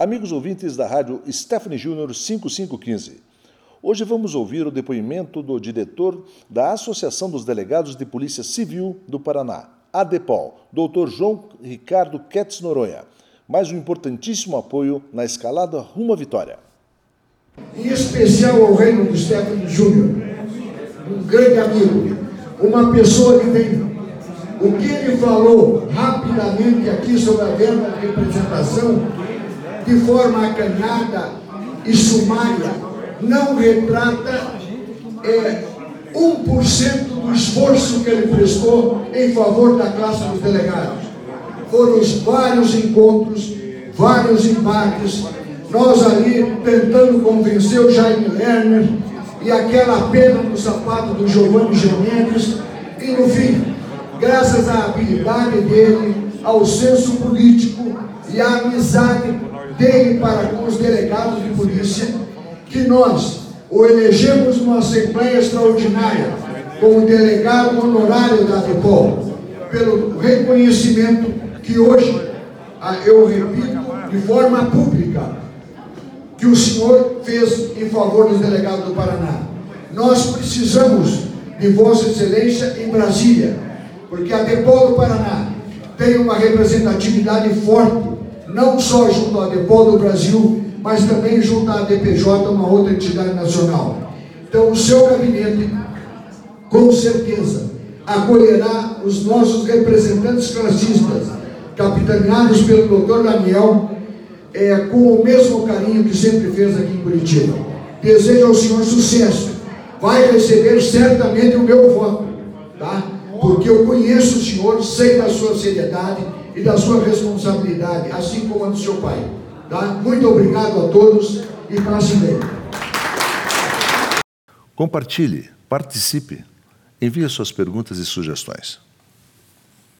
Amigos ouvintes da rádio Stephanie Júnior 5515. Hoje vamos ouvir o depoimento do diretor da Associação dos Delegados de Polícia Civil do Paraná, ADEPOL, Dr. João Ricardo Ketz Noronha. Mais um importantíssimo apoio na escalada rumo à vitória. Em especial ao Reino do Stephanie Júnior, um grande amigo, uma pessoa que tem o que ele falou rapidamente aqui sobre a verba de representação de forma acanhada e sumária, não retrata é, 1% do esforço que ele prestou em favor da classe dos delegados. Foram os vários encontros, vários embates, nós ali tentando convencer o Jaime Lerner e aquela pena no sapato do Giovanni Geneves, e no fim, graças à habilidade dele, ao senso político e à amizade dele para com os delegados de polícia, que nós o elegemos numa Assembleia Extraordinária como delegado honorário da ADEPOL, pelo reconhecimento que hoje, ah, eu repito, de forma pública, que o senhor fez em favor dos delegados do Paraná. Nós precisamos de Vossa Excelência em Brasília, porque a DEPOL do Paraná tem uma representatividade forte não só junto à Depol do Brasil, mas também junto à DPJ, uma outra entidade nacional. Então, o seu gabinete, com certeza, acolherá os nossos representantes classistas, capitaneados pelo doutor Daniel, é, com o mesmo carinho que sempre fez aqui em Curitiba. Desejo ao senhor sucesso. Vai receber certamente o meu voto, tá? Porque eu conheço o senhor, sei da sua seriedade e da sua responsabilidade, assim como a do seu pai. Tá? Muito obrigado a todos e classe bem. Compartilhe, participe, envie suas perguntas e sugestões.